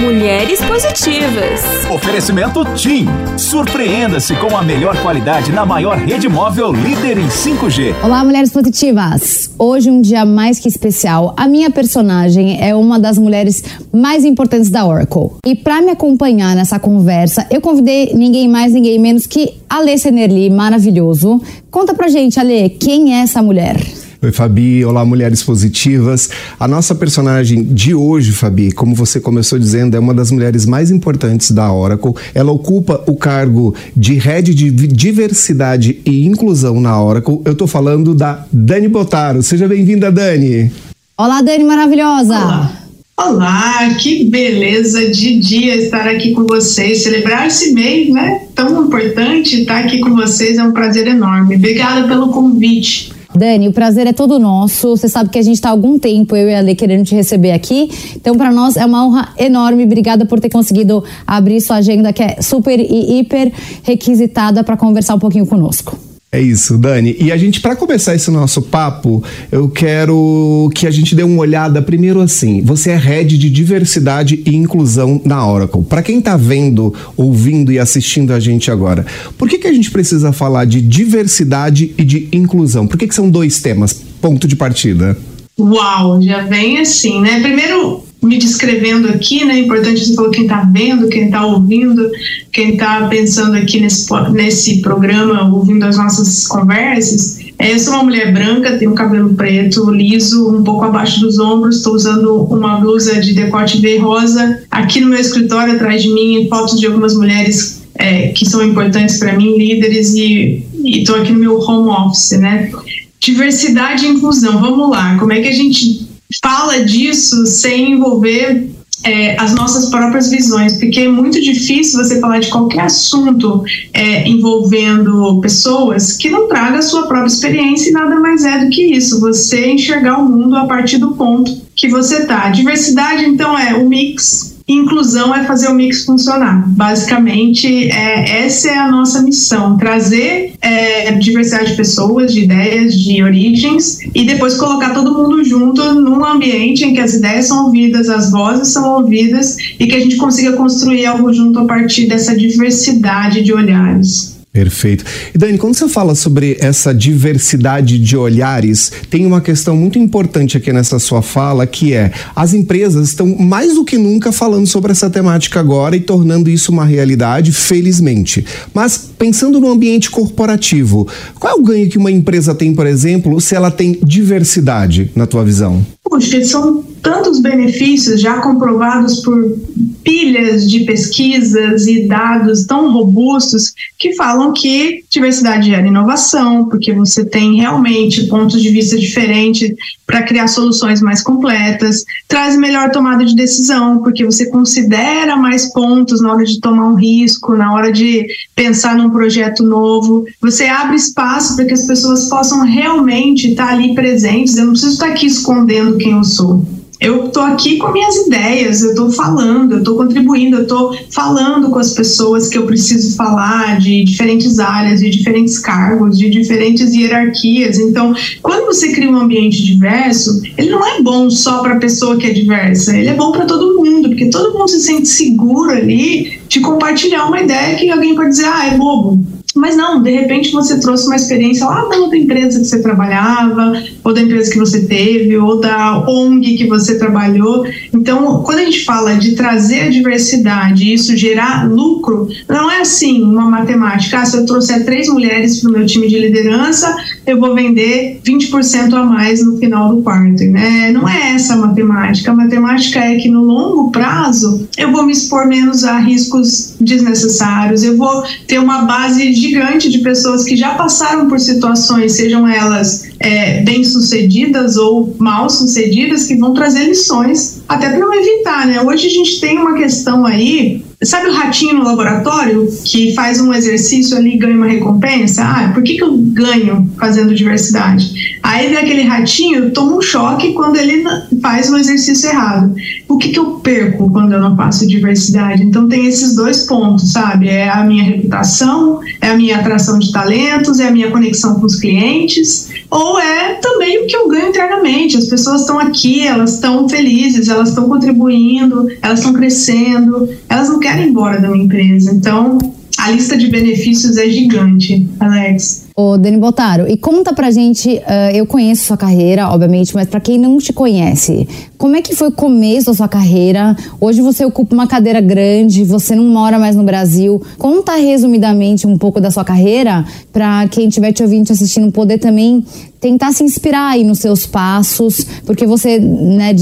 Mulheres Positivas. Oferecimento TIM. Surpreenda-se com a melhor qualidade na maior rede móvel líder em 5G. Olá, Mulheres Positivas. Hoje um dia mais que especial. A minha personagem é uma das mulheres mais importantes da Oracle. E para me acompanhar nessa conversa, eu convidei ninguém mais, ninguém menos que Alê Senerli, maravilhoso. Conta pra gente, Alê, quem é essa mulher? Oi, Fabi. Olá, mulheres positivas. A nossa personagem de hoje, Fabi, como você começou dizendo, é uma das mulheres mais importantes da Oracle. Ela ocupa o cargo de Head de Diversidade e Inclusão na Oracle. Eu tô falando da Dani Botaro. Seja bem-vinda, Dani. Olá, Dani maravilhosa. Olá. Olá, que beleza de dia estar aqui com vocês, celebrar esse mês, né? Tão importante estar aqui com vocês, é um prazer enorme. Obrigada pelo convite. Dani, o prazer é todo nosso. Você sabe que a gente está há algum tempo, eu e a Ale, querendo te receber aqui. Então, para nós é uma honra enorme. Obrigada por ter conseguido abrir sua agenda, que é super e hiper requisitada, para conversar um pouquinho conosco. É isso, Dani. E a gente, para começar esse nosso papo, eu quero que a gente dê uma olhada primeiro assim. Você é head de diversidade e inclusão na Oracle. Para quem está vendo, ouvindo e assistindo a gente agora, por que, que a gente precisa falar de diversidade e de inclusão? Por que, que são dois temas? Ponto de partida. Uau, já vem assim, né? Primeiro, me descrevendo aqui, né? Importante você falou quem está vendo, quem está ouvindo, quem está pensando aqui nesse, nesse programa, ouvindo as nossas conversas. É, eu sou uma mulher branca, tenho cabelo preto, liso, um pouco abaixo dos ombros, estou usando uma blusa de decote V rosa. Aqui no meu escritório, atrás de mim, fotos de algumas mulheres é, que são importantes para mim, líderes, e estou aqui no meu home office, né? Diversidade e inclusão, vamos lá, como é que a gente fala disso sem envolver é, as nossas próprias visões, porque é muito difícil você falar de qualquer assunto é, envolvendo pessoas que não traga a sua própria experiência e nada mais é do que isso, você enxergar o mundo a partir do ponto que você tá. Diversidade, então, é o mix Inclusão é fazer o mix funcionar. Basicamente, é, essa é a nossa missão: trazer é, diversidade de pessoas, de ideias, de origens, e depois colocar todo mundo junto num ambiente em que as ideias são ouvidas, as vozes são ouvidas e que a gente consiga construir algo junto a partir dessa diversidade de olhares. Perfeito. E Dani, quando você fala sobre essa diversidade de olhares, tem uma questão muito importante aqui nessa sua fala, que é as empresas estão mais do que nunca falando sobre essa temática agora e tornando isso uma realidade, felizmente. Mas pensando no ambiente corporativo, qual é o ganho que uma empresa tem, por exemplo, se ela tem diversidade, na tua visão? Puxa, são tantos benefícios já comprovados por pilhas de pesquisas e dados tão robustos que falam que diversidade gera inovação, porque você tem realmente pontos de vista diferentes para criar soluções mais completas, traz melhor tomada de decisão, porque você considera mais pontos na hora de tomar um risco, na hora de pensar num projeto novo, você abre espaço para que as pessoas possam realmente estar ali presentes. Eu não preciso estar aqui escondendo quem eu sou eu estou aqui com minhas ideias, eu estou falando, eu estou contribuindo, eu estou falando com as pessoas que eu preciso falar de diferentes áreas, de diferentes cargos, de diferentes hierarquias. Então, quando você cria um ambiente diverso, ele não é bom só para a pessoa que é diversa, ele é bom para todo mundo, porque todo mundo se sente seguro ali de compartilhar uma ideia que alguém pode dizer, ah, é bobo mas não, de repente você trouxe uma experiência lá da outra empresa que você trabalhava, ou da empresa que você teve, ou da ONG que você trabalhou. Então, quando a gente fala de trazer a diversidade e isso gerar lucro, não é assim uma matemática. Ah, se eu trouxer três mulheres para o meu time de liderança, eu vou vender 20% a mais no final do quarto. Né? Não é essa a matemática. A matemática é que no longo prazo eu vou me expor menos a riscos desnecessários, eu vou ter uma base gigante de pessoas que já passaram por situações, sejam elas é, bem-sucedidas ou mal-sucedidas, que vão trazer lições até para não evitar, né? Hoje a gente tem uma questão aí Sabe o ratinho no laboratório que faz um exercício ali e ganha uma recompensa? Ah, por que, que eu ganho fazendo diversidade? Aí vem aquele ratinho, toma um choque quando ele faz um exercício errado. O que, que eu perco quando eu não faço diversidade? Então tem esses dois pontos, sabe? É a minha reputação, é a minha atração de talentos, é a minha conexão com os clientes, ou é também o que eu ganho internamente. As pessoas estão aqui, elas estão felizes, elas estão contribuindo, elas estão crescendo, elas não querem ir embora da minha empresa. Então, a lista de benefícios é gigante, Alex. Ô, Dani Botaro, e conta pra gente, uh, eu conheço sua carreira, obviamente, mas para quem não te conhece, como é que foi o começo da sua carreira? Hoje você ocupa uma cadeira grande, você não mora mais no Brasil. Conta resumidamente um pouco da sua carreira para quem estiver te ouvindo, te assistindo, poder também tentar se inspirar aí nos seus passos, porque você, né,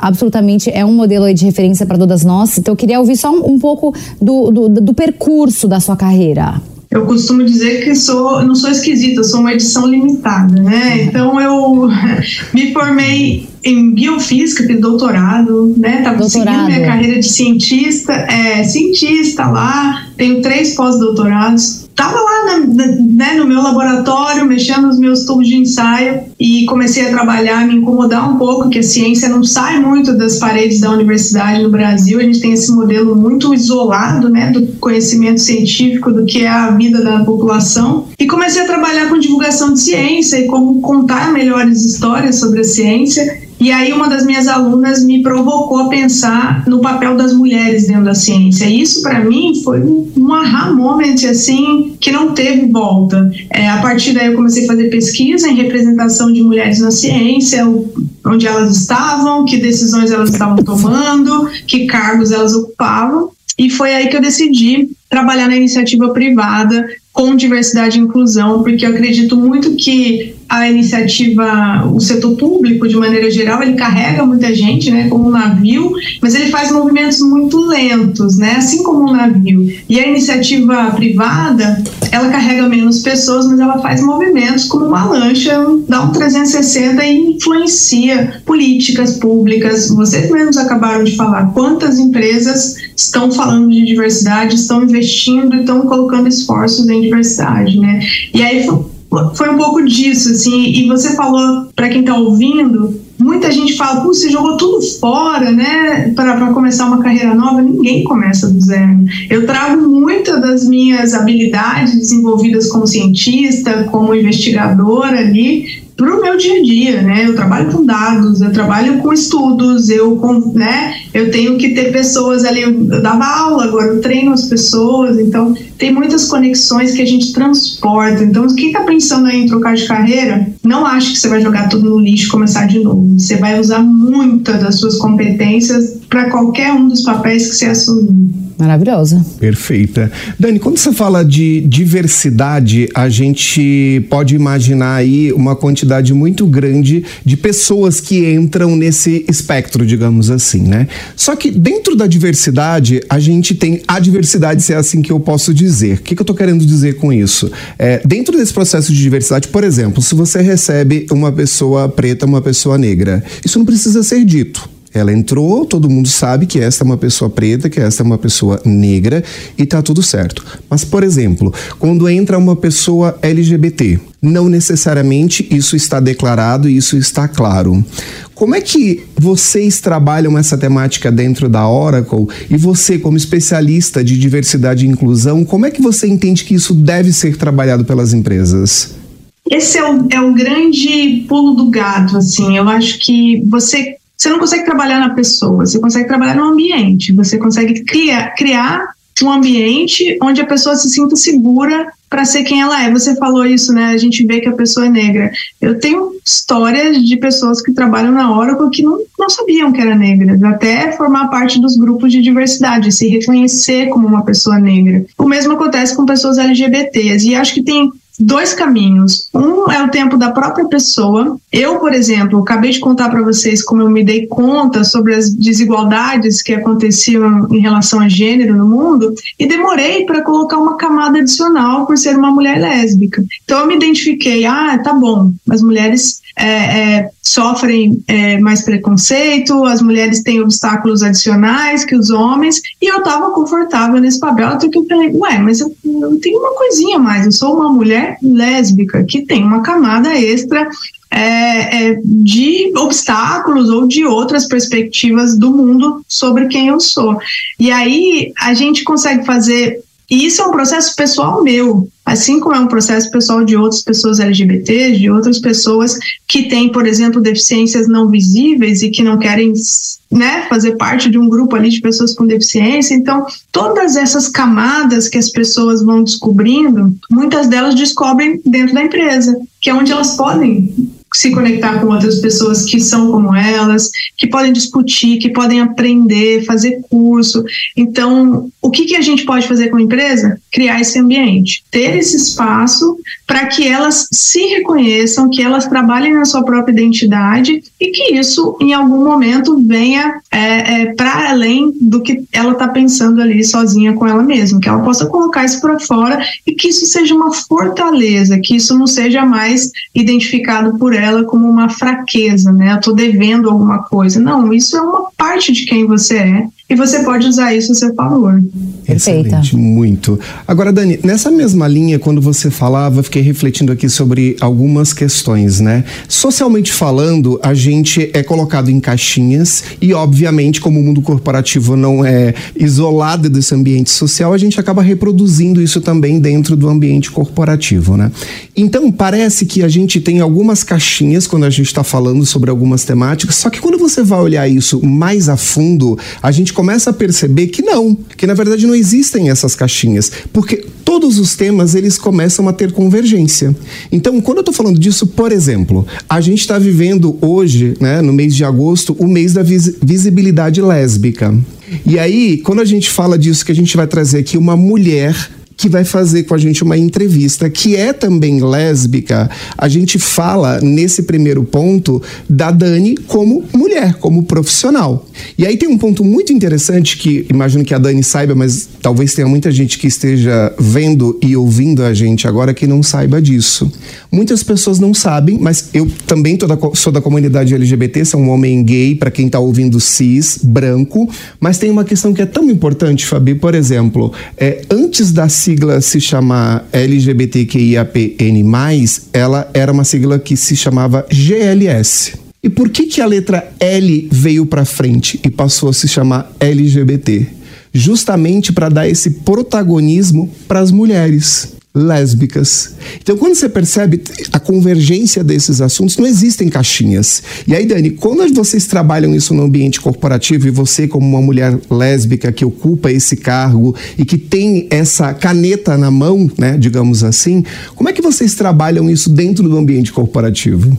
absolutamente é um modelo de referência para todas nós. Então eu queria ouvir só um, um pouco do, do, do percurso da sua carreira. Eu costumo dizer que sou, não sou esquisita, sou uma edição limitada, né? Então eu me formei em biofísica, fiz doutorado, né? Tava seguindo minha carreira de cientista, é, cientista lá, tenho três pós-doutorados estava lá na, né, no meu laboratório, mexendo nos meus tubos de ensaio e comecei a trabalhar, me incomodar um pouco, que a ciência não sai muito das paredes da universidade no Brasil. A gente tem esse modelo muito isolado né, do conhecimento científico, do que é a vida da população. E comecei a trabalhar com divulgação de ciência e como contar melhores histórias sobre a ciência. E aí uma das minhas alunas me provocou a pensar no papel das mulheres dentro da ciência. E isso para mim foi um aha moment assim que não teve volta. É, a partir daí eu comecei a fazer pesquisa em representação de mulheres na ciência, onde elas estavam, que decisões elas estavam tomando, que cargos elas ocupavam. E foi aí que eu decidi trabalhar na iniciativa privada com diversidade e inclusão, porque eu acredito muito que a iniciativa, o setor público, de maneira geral, ele carrega muita gente, né, como um navio, mas ele faz movimentos muito lentos, né, assim como um navio. E a iniciativa privada, ela carrega menos pessoas, mas ela faz movimentos como uma lancha, dá um 360 e influencia políticas públicas. Vocês mesmos acabaram de falar quantas empresas estão falando de diversidade, estão investindo e estão colocando esforços em diversidade, né? E aí foi um pouco disso, assim, e você falou, para quem está ouvindo, muita gente fala, Pô, você jogou tudo fora, né, para começar uma carreira nova. Ninguém começa do zero. Eu trago muitas das minhas habilidades desenvolvidas como cientista, como investigadora ali, para o meu dia a dia, né? Eu trabalho com dados, eu trabalho com estudos, eu, com, né? Eu tenho que ter pessoas ali, eu dava aula, agora eu treino as pessoas, então tem muitas conexões que a gente transporta. Então, quem está pensando em trocar de carreira, não ache que você vai jogar tudo no lixo e começar de novo. Você vai usar muitas das suas competências para qualquer um dos papéis que você assumir. Maravilhosa. Perfeita. Dani, quando você fala de diversidade, a gente pode imaginar aí uma quantidade muito grande de pessoas que entram nesse espectro, digamos assim, né? Só que dentro da diversidade, a gente tem a diversidade, se é assim que eu posso dizer. O que, que eu estou querendo dizer com isso? É, dentro desse processo de diversidade, por exemplo, se você recebe uma pessoa preta, uma pessoa negra, isso não precisa ser dito ela entrou, todo mundo sabe que esta é uma pessoa preta, que esta é uma pessoa negra e tá tudo certo. Mas, por exemplo, quando entra uma pessoa LGBT, não necessariamente isso está declarado e isso está claro. Como é que vocês trabalham essa temática dentro da Oracle e você, como especialista de diversidade e inclusão, como é que você entende que isso deve ser trabalhado pelas empresas? Esse é o, é o grande pulo do gato, assim. Eu acho que você você não consegue trabalhar na pessoa, você consegue trabalhar no ambiente, você consegue criar, criar um ambiente onde a pessoa se sinta segura para ser quem ela é. Você falou isso, né? A gente vê que a pessoa é negra. Eu tenho histórias de pessoas que trabalham na Oracle que não, não sabiam que era negra, até formar parte dos grupos de diversidade, se reconhecer como uma pessoa negra. O mesmo acontece com pessoas LGBTs. E acho que tem dois caminhos. Um é o tempo da própria pessoa. Eu, por exemplo, acabei de contar para vocês como eu me dei conta sobre as desigualdades que aconteciam em relação a gênero no mundo e demorei para colocar uma camada adicional por ser uma mulher lésbica. Então eu me identifiquei, ah, tá bom, as mulheres é, é, sofrem é, mais preconceito, as mulheres têm obstáculos adicionais que os homens, e eu estava confortável nesse papel, até que eu falei, ué, mas eu, eu tenho uma coisinha mais, eu sou uma mulher lésbica que tem uma camada extra é, é, de obstáculos ou de outras perspectivas do mundo sobre quem eu sou. E aí a gente consegue fazer e isso é um processo pessoal meu. Assim como é um processo pessoal de outras pessoas LGBTs, de outras pessoas que têm, por exemplo, deficiências não visíveis e que não querem né, fazer parte de um grupo ali de pessoas com deficiência. Então, todas essas camadas que as pessoas vão descobrindo, muitas delas descobrem dentro da empresa, que é onde elas podem se conectar com outras pessoas que são como elas, que podem discutir, que podem aprender, fazer curso. Então, o que, que a gente pode fazer com a empresa? Criar esse ambiente, ter esse espaço para que elas se reconheçam, que elas trabalhem na sua própria identidade e que isso, em algum momento, venha é, é, para além do que ela está pensando ali sozinha com ela mesma, que ela possa colocar isso para fora e que isso seja uma fortaleza, que isso não seja mais identificado por ela como uma fraqueza, né? Eu tô devendo alguma coisa. Não, isso é uma parte de quem você é e você pode usar isso a seu favor. Excelente, muito. Agora, Dani, nessa mesma linha, quando você falava, fiquei refletindo aqui sobre algumas questões, né? Socialmente falando, a gente é colocado em caixinhas e, obviamente, como o mundo corporativo não é isolado desse ambiente social, a gente acaba reproduzindo isso também dentro do ambiente corporativo, né? Então, parece que a gente tem algumas caixinhas quando a gente está falando sobre algumas temáticas, só que quando você vai olhar isso mais a fundo, a gente começa a perceber que não, que na verdade não existem essas caixinhas, porque todos os temas eles começam a ter convergência. Então, quando eu estou falando disso, por exemplo, a gente está vivendo hoje, né, no mês de agosto, o mês da vis visibilidade lésbica. E aí, quando a gente fala disso, que a gente vai trazer aqui uma mulher que vai fazer com a gente uma entrevista, que é também lésbica. A gente fala nesse primeiro ponto da Dani como mulher, como profissional. E aí tem um ponto muito interessante que imagino que a Dani saiba, mas talvez tenha muita gente que esteja vendo e ouvindo a gente agora que não saiba disso. Muitas pessoas não sabem, mas eu também da, sou da comunidade LGBT, sou um homem gay, para quem está ouvindo cis, branco, mas tem uma questão que é tão importante, Fabi, por exemplo, é, antes da sigla se chamar LGBTQIAPN+, ela era uma sigla que se chamava GLS. E por que, que a letra L veio para frente e passou a se chamar LGBT? Justamente para dar esse protagonismo para as mulheres lésbicas. Então, quando você percebe a convergência desses assuntos, não existem caixinhas. E aí, Dani, quando vocês trabalham isso no ambiente corporativo e você, como uma mulher lésbica que ocupa esse cargo e que tem essa caneta na mão, né, digamos assim, como é que vocês trabalham isso dentro do ambiente corporativo?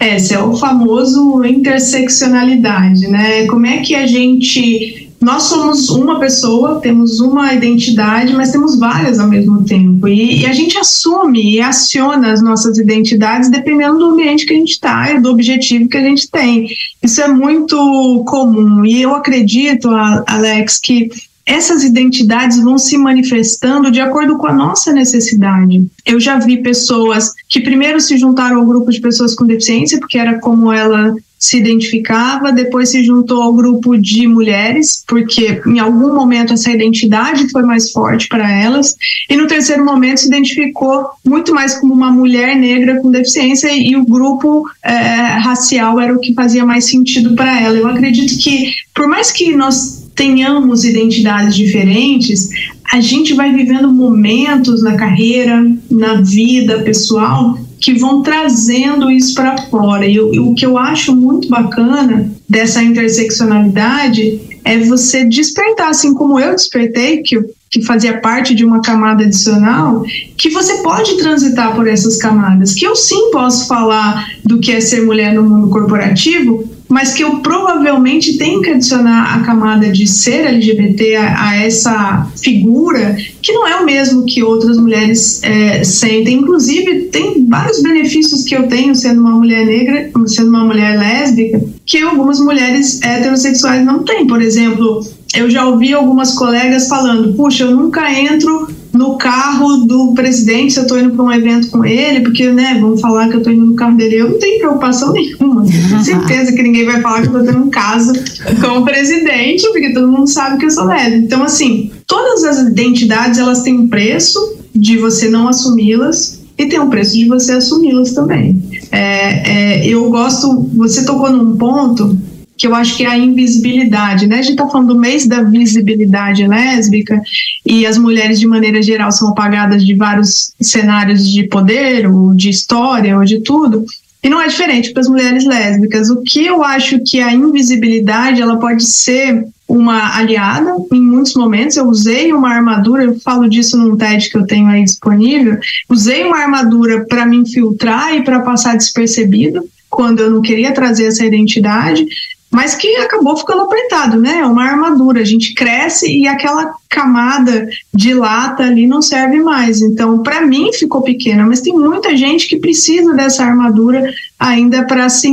Esse é o famoso interseccionalidade, né? Como é que a gente nós somos uma pessoa, temos uma identidade, mas temos várias ao mesmo tempo. E, e, a gente assume e aciona as nossas identidades dependendo do ambiente que a gente está e do objetivo que a gente tem. Isso é muito comum. E eu acredito, Alex, que essas identidades vão se manifestando de acordo com a nossa necessidade. Eu já vi pessoas que primeiro se juntaram ao grupo de pessoas com deficiência, porque era como ela se identificava, depois se juntou ao grupo de mulheres, porque em algum momento essa identidade foi mais forte para elas, e no terceiro momento se identificou muito mais como uma mulher negra com deficiência e o grupo é, racial era o que fazia mais sentido para ela. Eu acredito que, por mais que nós tenhamos identidades diferentes, a gente vai vivendo momentos na carreira, na vida pessoal, que vão trazendo isso para fora. E o, que eu acho muito bacana dessa interseccionalidade é você despertar, assim como eu despertei, que, que fazia parte de uma camada adicional, que você pode transitar por essas camadas. Que eu sim posso falar do que é ser mulher no mundo corporativo, mas que eu provavelmente tenho que adicionar a camada de ser LGBT a, a essa figura, que não é o mesmo que outras mulheres é, sentem. Inclusive, tem vários benefícios que eu tenho sendo uma mulher negra, sendo uma mulher lésbica, que algumas mulheres heterossexuais não têm. Por exemplo, eu já ouvi algumas colegas falando: puxa, eu nunca entro no carro do presidente se eu estou indo para um evento com ele, porque, né, vamos falar que eu estou indo no carro dele. Eu não tenho preocupação nenhuma. Tenho certeza que ninguém vai falar que eu estou tendo um caso com o presidente, porque todo mundo sabe que eu sou lésbica. Então, assim, todas as identidades, elas têm um preço de você não assumi-las e tem um preço de você assumi-las também. É, é, eu gosto, você tocou num ponto que eu acho que é a invisibilidade, né? A gente está falando do mês da visibilidade lésbica e as mulheres, de maneira geral, são apagadas de vários cenários de poder, ou de história, ou de tudo. E não é diferente para as mulheres lésbicas. O que eu acho que a invisibilidade ela pode ser uma aliada em muitos momentos. Eu usei uma armadura, eu falo disso num TED que eu tenho aí disponível. Usei uma armadura para me infiltrar e para passar despercebido quando eu não queria trazer essa identidade mas que acabou ficando apertado, né? É uma armadura. A gente cresce e aquela camada de lata ali não serve mais. Então, para mim ficou pequena, mas tem muita gente que precisa dessa armadura ainda para se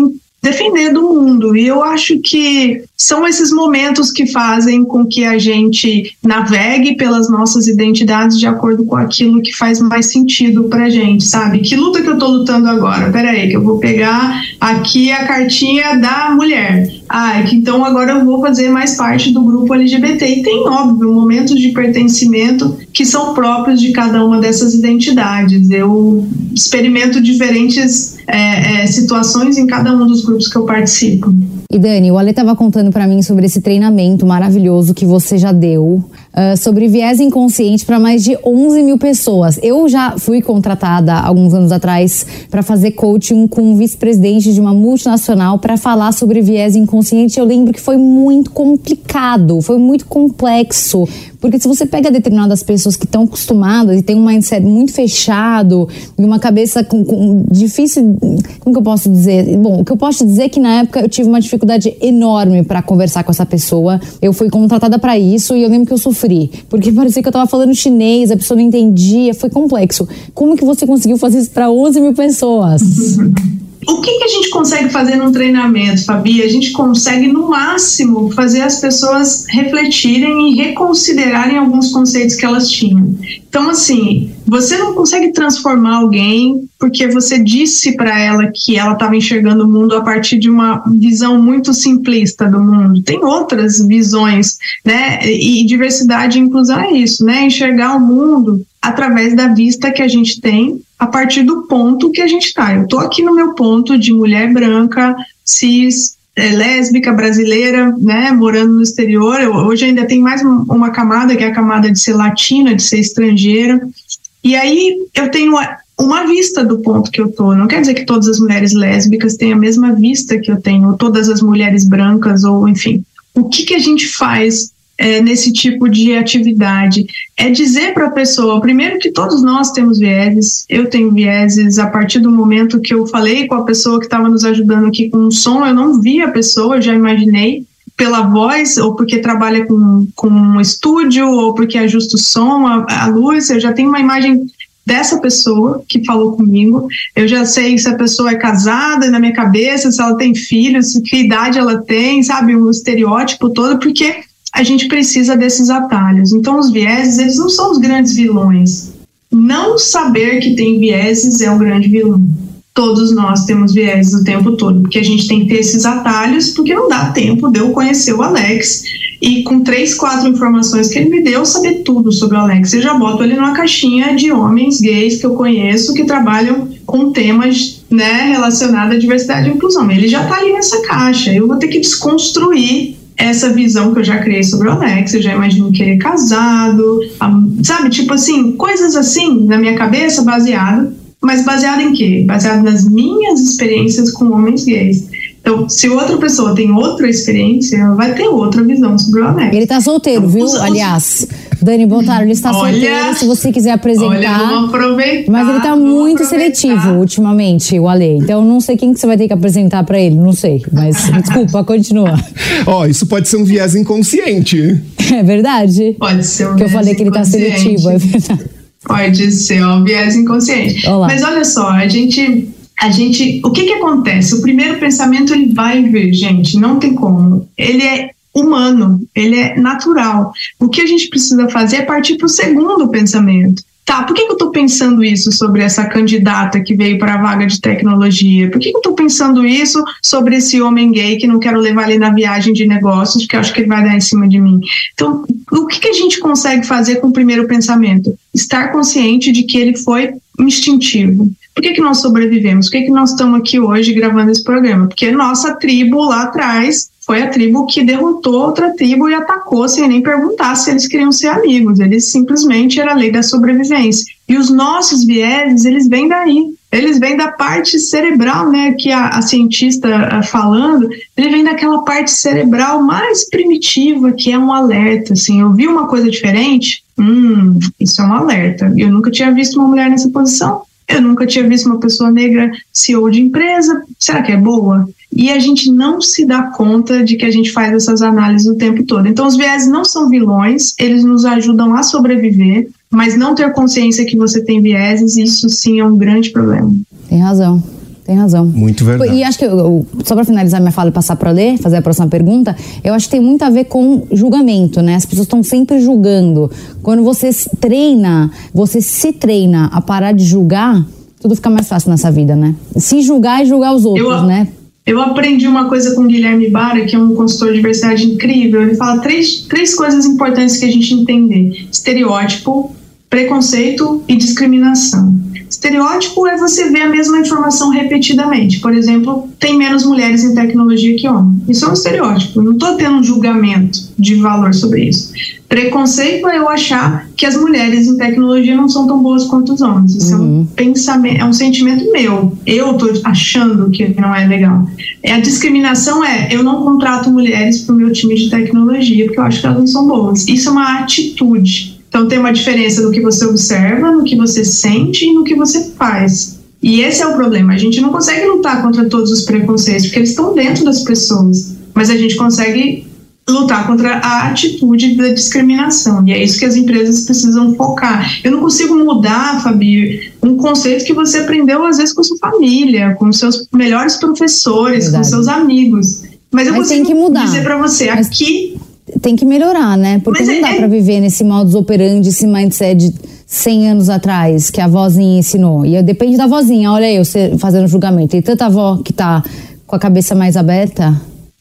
defender do mundo. E eu acho que são esses momentos que fazem com que a gente navegue pelas nossas identidades de acordo com aquilo que faz mais sentido pra gente, sabe? Que luta que eu tô lutando agora? Peraí, que eu vou pegar aqui a cartinha da mulher. Ah, é então agora eu vou fazer mais parte do grupo LGBT. E tem, óbvio, momentos de pertencimento que são próprios de cada uma dessas identidades. Eu experimento diferentes é, é, situações em cada um dos grupos que eu participo. E Dani, o Ale estava contando para mim sobre esse treinamento maravilhoso que você já deu uh, sobre viés inconsciente para mais de 11 mil pessoas. Eu já fui contratada alguns anos atrás para fazer coaching com um vice-presidente de uma multinacional para falar sobre viés inconsciente. Eu lembro que foi muito complicado, foi muito complexo, porque se você pega determinadas pessoas que estão acostumadas e tem um mindset muito fechado e uma cabeça com, com, difícil, como que eu posso dizer? Bom, o que eu posso dizer é que na época eu tive uma dificuldade enorme para conversar com essa pessoa. Eu fui contratada para isso e eu lembro que eu sofri, porque parecia que eu estava falando chinês, a pessoa não entendia, foi complexo. Como que você conseguiu fazer isso para 11 mil pessoas? O que, que a gente consegue fazer num treinamento, Fabi? A gente consegue, no máximo, fazer as pessoas refletirem e reconsiderarem alguns conceitos que elas tinham. Então, assim, você não consegue transformar alguém porque você disse para ela que ela estava enxergando o mundo a partir de uma visão muito simplista do mundo. Tem outras visões, né? E diversidade e inclusão é isso, né? Enxergar o mundo através da vista que a gente tem a partir do ponto que a gente está. Eu estou aqui no meu ponto de mulher branca, cis, é, lésbica, brasileira, né, morando no exterior. Eu, hoje ainda tem mais uma camada, que é a camada de ser latina, de ser estrangeira. E aí eu tenho uma vista do ponto que eu tô. Não quer dizer que todas as mulheres lésbicas têm a mesma vista que eu tenho, ou todas as mulheres brancas, ou enfim. O que, que a gente faz é, nesse tipo de atividade é dizer para a pessoa, primeiro que todos nós temos vieses, eu tenho vieses, a partir do momento que eu falei com a pessoa que estava nos ajudando aqui com o som, eu não vi a pessoa, eu já imaginei pela voz, ou porque trabalha com, com um estúdio, ou porque ajusta o som, a, a luz, eu já tenho uma imagem dessa pessoa que falou comigo. Eu já sei se a pessoa é casada na minha cabeça, se ela tem filhos, que idade ela tem, sabe, o estereótipo todo, porque a gente precisa desses atalhos. Então, os vieses, eles não são os grandes vilões. Não saber que tem vieses é o grande vilão. Todos nós temos vieses o tempo todo, porque a gente tem que ter esses atalhos, porque não dá tempo de eu conhecer o Alex e com três, quatro informações que ele me deu, saber tudo sobre o Alex. Eu já boto ele numa caixinha de homens gays que eu conheço que trabalham com temas né, relacionados à diversidade e inclusão. Ele já está ali nessa caixa. Eu vou ter que desconstruir essa visão que eu já criei sobre o Alex, eu já imagino que ele é casado, sabe? Tipo assim, coisas assim na minha cabeça, baseado, mas baseado em quê? Baseado nas minhas experiências com homens gays. Então, se outra pessoa tem outra experiência, ela vai ter outra visão sobre o Alex. Ele tá solteiro, então, viu? Aliás, Dani Botaro, ele está olha, solteiro, se você quiser apresentar. Olha, vamos aproveitar. Mas ele tá muito seletivo ultimamente, o Ale. Então, não sei quem que você vai ter que apresentar para ele, não sei. Mas, desculpa, continua. Ó, oh, isso pode ser um viés inconsciente. É verdade. Pode ser um viés Que eu falei que ele tá seletivo, é verdade. Pode ser um viés inconsciente. Olá. Mas olha só, a gente a gente, o que que acontece? O primeiro pensamento ele vai vir, gente, não tem como. Ele é humano, ele é natural. O que a gente precisa fazer é partir para o segundo pensamento. Tá, por que, que eu estou pensando isso sobre essa candidata que veio para a vaga de tecnologia? Por que, que eu estou pensando isso sobre esse homem gay que não quero levar ele na viagem de negócios, que eu acho que ele vai dar em cima de mim? Então, o que, que a gente consegue fazer com o primeiro pensamento? Estar consciente de que ele foi instintivo. Por que, que nós sobrevivemos? Por que, que nós estamos aqui hoje gravando esse programa? Porque nossa tribo lá atrás foi a tribo que derrotou outra tribo e atacou sem nem perguntar se eles queriam ser amigos. Eles simplesmente era a lei da sobrevivência. E os nossos vieses, eles vêm daí. Eles vêm da parte cerebral, né? Que a, a cientista a, falando, ele vem daquela parte cerebral mais primitiva, que é um alerta. Assim, eu vi uma coisa diferente, hum, isso é um alerta. Eu nunca tinha visto uma mulher nessa posição. Eu nunca tinha visto uma pessoa negra CEO de empresa. Será que é boa? E a gente não se dá conta de que a gente faz essas análises o tempo todo. Então, os viés não são vilões, eles nos ajudam a sobreviver, mas não ter consciência que você tem vieses, isso sim é um grande problema. Tem razão. Tem razão. Muito verdade. E acho que, só para finalizar minha fala e passar para ler, fazer a próxima pergunta, eu acho que tem muito a ver com julgamento, né? As pessoas estão sempre julgando. Quando você treina, você se treina a parar de julgar, tudo fica mais fácil nessa vida, né? Se julgar e julgar os outros, eu, né? Eu aprendi uma coisa com o Guilherme Bara, que é um consultor de diversidade incrível. Ele fala três, três coisas importantes que a gente entender: estereótipo, preconceito e discriminação. Estereótipo é você ver a mesma informação repetidamente. Por exemplo, tem menos mulheres em tecnologia que homens. Isso é um estereótipo. Eu não estou tendo um julgamento de valor sobre isso. Preconceito é eu achar que as mulheres em tecnologia não são tão boas quanto os homens. Isso uhum. é um uhum. pensamento, é um sentimento meu. Eu estou achando que não é legal. É a discriminação é eu não contrato mulheres para o meu time de tecnologia porque eu acho que elas não são boas. Isso é uma atitude. Então tem uma diferença no que você observa, no que você sente e no que você faz. E esse é o problema. A gente não consegue lutar contra todos os preconceitos, porque eles estão dentro das pessoas. Mas a gente consegue lutar contra a atitude da discriminação. E é isso que as empresas precisam focar. Eu não consigo mudar, Fabi, um conceito que você aprendeu às vezes com sua família, com seus melhores professores, Verdade. com seus amigos. Mas eu Mas consigo dizer para você, Mas... aqui tem que melhorar, né? Porque Mas não dá é... para viver nesse modus operandi, esse mindset de 100 anos atrás que a vozinha ensinou. E depende da vozinha. Olha eu fazendo julgamento. Tem tanta avó que tá com a cabeça mais aberta.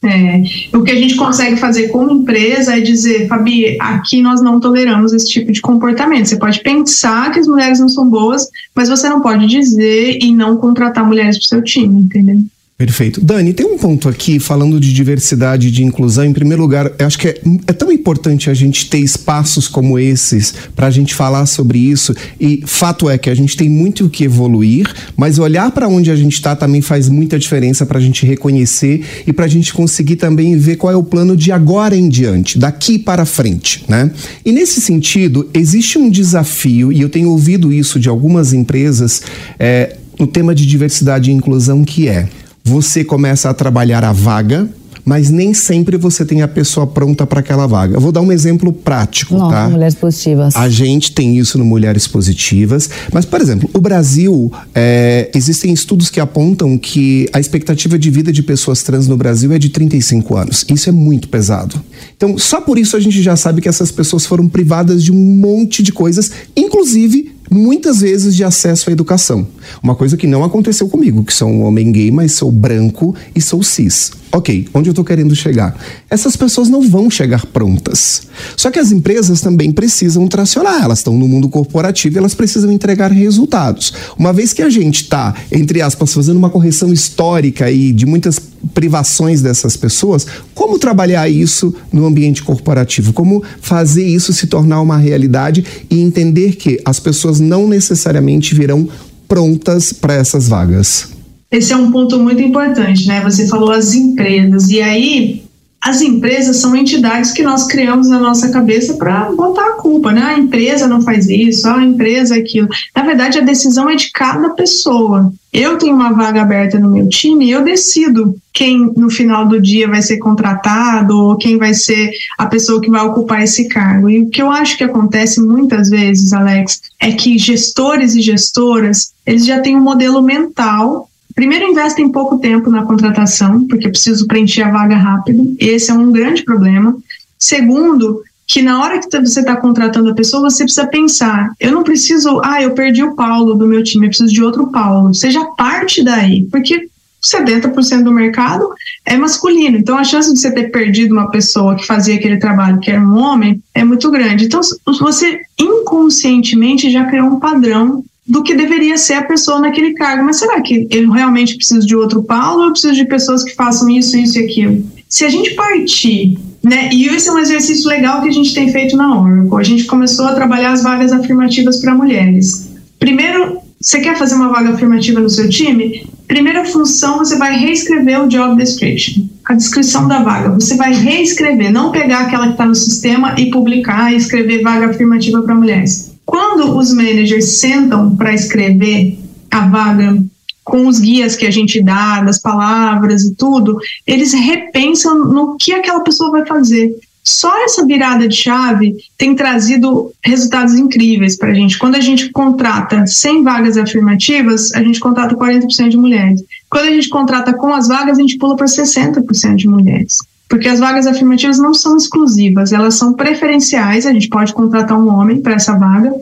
É, o que a gente consegue fazer como empresa é dizer, Fabi, aqui nós não toleramos esse tipo de comportamento. Você pode pensar que as mulheres não são boas, mas você não pode dizer e não contratar mulheres para o seu time, entendeu? Perfeito. Dani, tem um ponto aqui falando de diversidade e de inclusão. Em primeiro lugar, eu acho que é, é tão importante a gente ter espaços como esses para a gente falar sobre isso. E fato é que a gente tem muito o que evoluir, mas olhar para onde a gente está também faz muita diferença para a gente reconhecer e para a gente conseguir também ver qual é o plano de agora em diante, daqui para frente, né? E nesse sentido, existe um desafio, e eu tenho ouvido isso de algumas empresas, é, no tema de diversidade e inclusão, que é você começa a trabalhar a vaga, mas nem sempre você tem a pessoa pronta para aquela vaga. Eu vou dar um exemplo prático, Nossa, tá? Mulheres Positivas. A gente tem isso no Mulheres Positivas, mas, por exemplo, o Brasil, é, existem estudos que apontam que a expectativa de vida de pessoas trans no Brasil é de 35 anos. Isso é muito pesado. Então, só por isso a gente já sabe que essas pessoas foram privadas de um monte de coisas, inclusive muitas vezes de acesso à educação. Uma coisa que não aconteceu comigo, que sou um homem gay, mas sou branco e sou cis. Ok, onde eu estou querendo chegar? Essas pessoas não vão chegar prontas. Só que as empresas também precisam tracionar, elas estão no mundo corporativo e elas precisam entregar resultados. Uma vez que a gente está, entre aspas, fazendo uma correção histórica e de muitas privações dessas pessoas, como trabalhar isso no ambiente corporativo? Como fazer isso se tornar uma realidade e entender que as pessoas não necessariamente virão prontas para essas vagas? Esse é um ponto muito importante, né? Você falou as empresas, e aí as empresas são entidades que nós criamos na nossa cabeça para botar a culpa, né? A empresa não faz isso, a empresa é aquilo. Na verdade, a decisão é de cada pessoa. Eu tenho uma vaga aberta no meu time e eu decido quem no final do dia vai ser contratado ou quem vai ser a pessoa que vai ocupar esse cargo. E o que eu acho que acontece muitas vezes, Alex, é que gestores e gestoras, eles já têm um modelo mental Primeiro, investem pouco tempo na contratação, porque preciso preencher a vaga rápido. Esse é um grande problema. Segundo, que na hora que você está contratando a pessoa, você precisa pensar: eu não preciso, ah, eu perdi o Paulo do meu time, eu preciso de outro Paulo. Seja parte daí, porque 70% do mercado é masculino. Então, a chance de você ter perdido uma pessoa que fazia aquele trabalho, que era um homem, é muito grande. Então, você inconscientemente já criou um padrão do que deveria ser a pessoa naquele cargo. Mas será que eu realmente preciso de outro Paulo ou eu preciso de pessoas que façam isso, isso e aquilo? se a gente partir né? E esse é um exercício legal que a gente tem feito na Oracle. A gente começou a trabalhar as vagas afirmativas para mulheres. Primeiro, você quer fazer uma vaga afirmativa no seu time? Primeira função, você vai reescrever o job description, a descrição da vaga. Você vai reescrever, não pegar aquela que está no sistema e publicar e escrever vaga afirmativa para mulheres. Quando os managers sentam para escrever a vaga com os guias que a gente dá, das palavras e tudo, eles repensam no que aquela pessoa vai fazer. Só essa virada de chave tem trazido resultados incríveis para a gente. Quando a gente contrata 100 vagas afirmativas, a gente contrata 40% de mulheres. Quando a gente contrata com as vagas, a gente pula para 60% de mulheres. Porque as vagas afirmativas não são exclusivas, elas são preferenciais. A gente pode contratar um homem para essa vaga,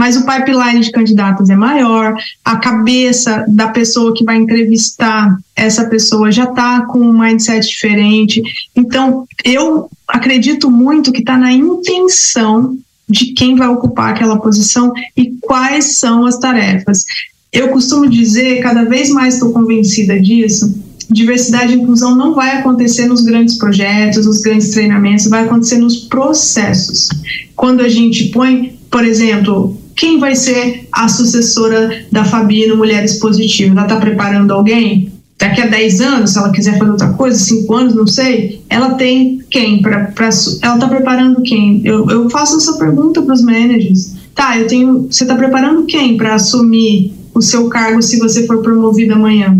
mas o pipeline de candidatos é maior, a cabeça da pessoa que vai entrevistar essa pessoa já está com um mindset diferente. Então, eu acredito muito que está na intenção de quem vai ocupar aquela posição e quais são as tarefas. Eu costumo dizer, cada vez mais estou convencida disso, diversidade e inclusão não vai acontecer nos grandes projetos, nos grandes treinamentos, vai acontecer nos processos. Quando a gente põe, por exemplo, quem vai ser a sucessora da Fabi no Mulheres Positivas? Ela está preparando alguém? Daqui a 10 anos, se ela quiser fazer outra coisa, 5 anos, não sei, ela tem quem? Pra, pra ela está preparando quem? Eu, eu faço essa pergunta para os managers. Tá, eu tenho. Você está preparando quem para assumir o seu cargo se você for promovido amanhã?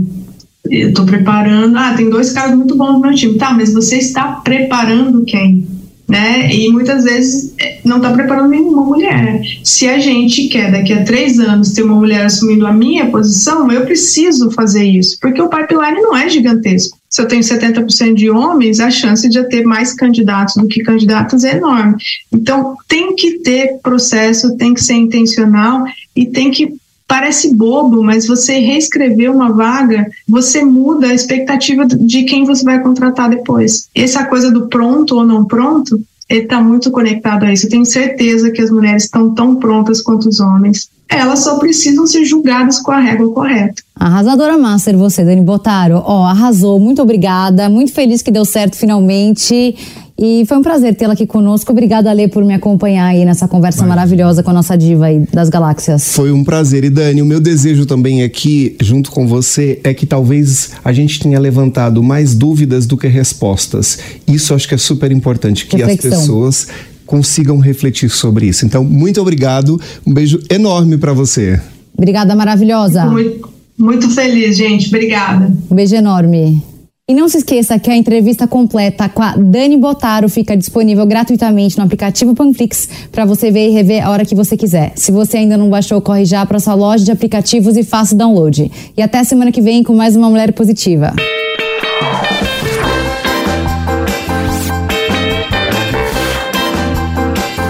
Eu estou preparando. Ah, tem dois caras muito bons no meu time. Tá, mas você está preparando quem? né? E muitas vezes é, não está preparando nenhuma mulher. Se a gente quer daqui a três anos ter uma mulher assumindo a minha posição, eu preciso fazer isso, porque o pipeline não é gigantesco. Se eu tenho 70% de homens, a chance de eu ter mais candidatos do que candidatas é enorme. Então, tem que ter processo, tem que ser intencional e tem que parece bobo, mas você reescrever uma vaga, você muda a expectativa de quem você vai contratar depois. Essa coisa do pronto ou não pronto, ele está muito conectado a isso. Eu tenho certeza que as mulheres estão tão prontas quanto os homens. Elas só precisam ser julgadas com a régua correta. Arrasadora master você, Dani Botaro. Ó, oh, arrasou. Muito obrigada. Muito feliz que deu certo finalmente. E foi um prazer tê-la aqui conosco. Obrigada, Ale, por me acompanhar aí nessa conversa Vai. maravilhosa com a nossa diva aí das galáxias. Foi um prazer. E Dani, o meu desejo também aqui, junto com você, é que talvez a gente tenha levantado mais dúvidas do que respostas. Isso acho que é super importante, que Reflexão. as pessoas consigam refletir sobre isso. Então, muito obrigado. Um beijo enorme para você. Obrigada, maravilhosa. Muito, muito feliz, gente. Obrigada. Um beijo enorme. E não se esqueça que a entrevista completa com a Dani Botaro fica disponível gratuitamente no aplicativo Panflix para você ver e rever a hora que você quiser. Se você ainda não baixou, corre já para sua loja de aplicativos e faça o download. E até semana que vem com mais uma Mulher Positiva.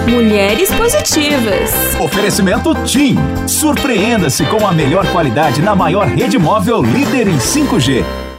Mulheres Positivas. Oferecimento TIM. Surpreenda-se com a melhor qualidade na maior rede móvel líder em 5G.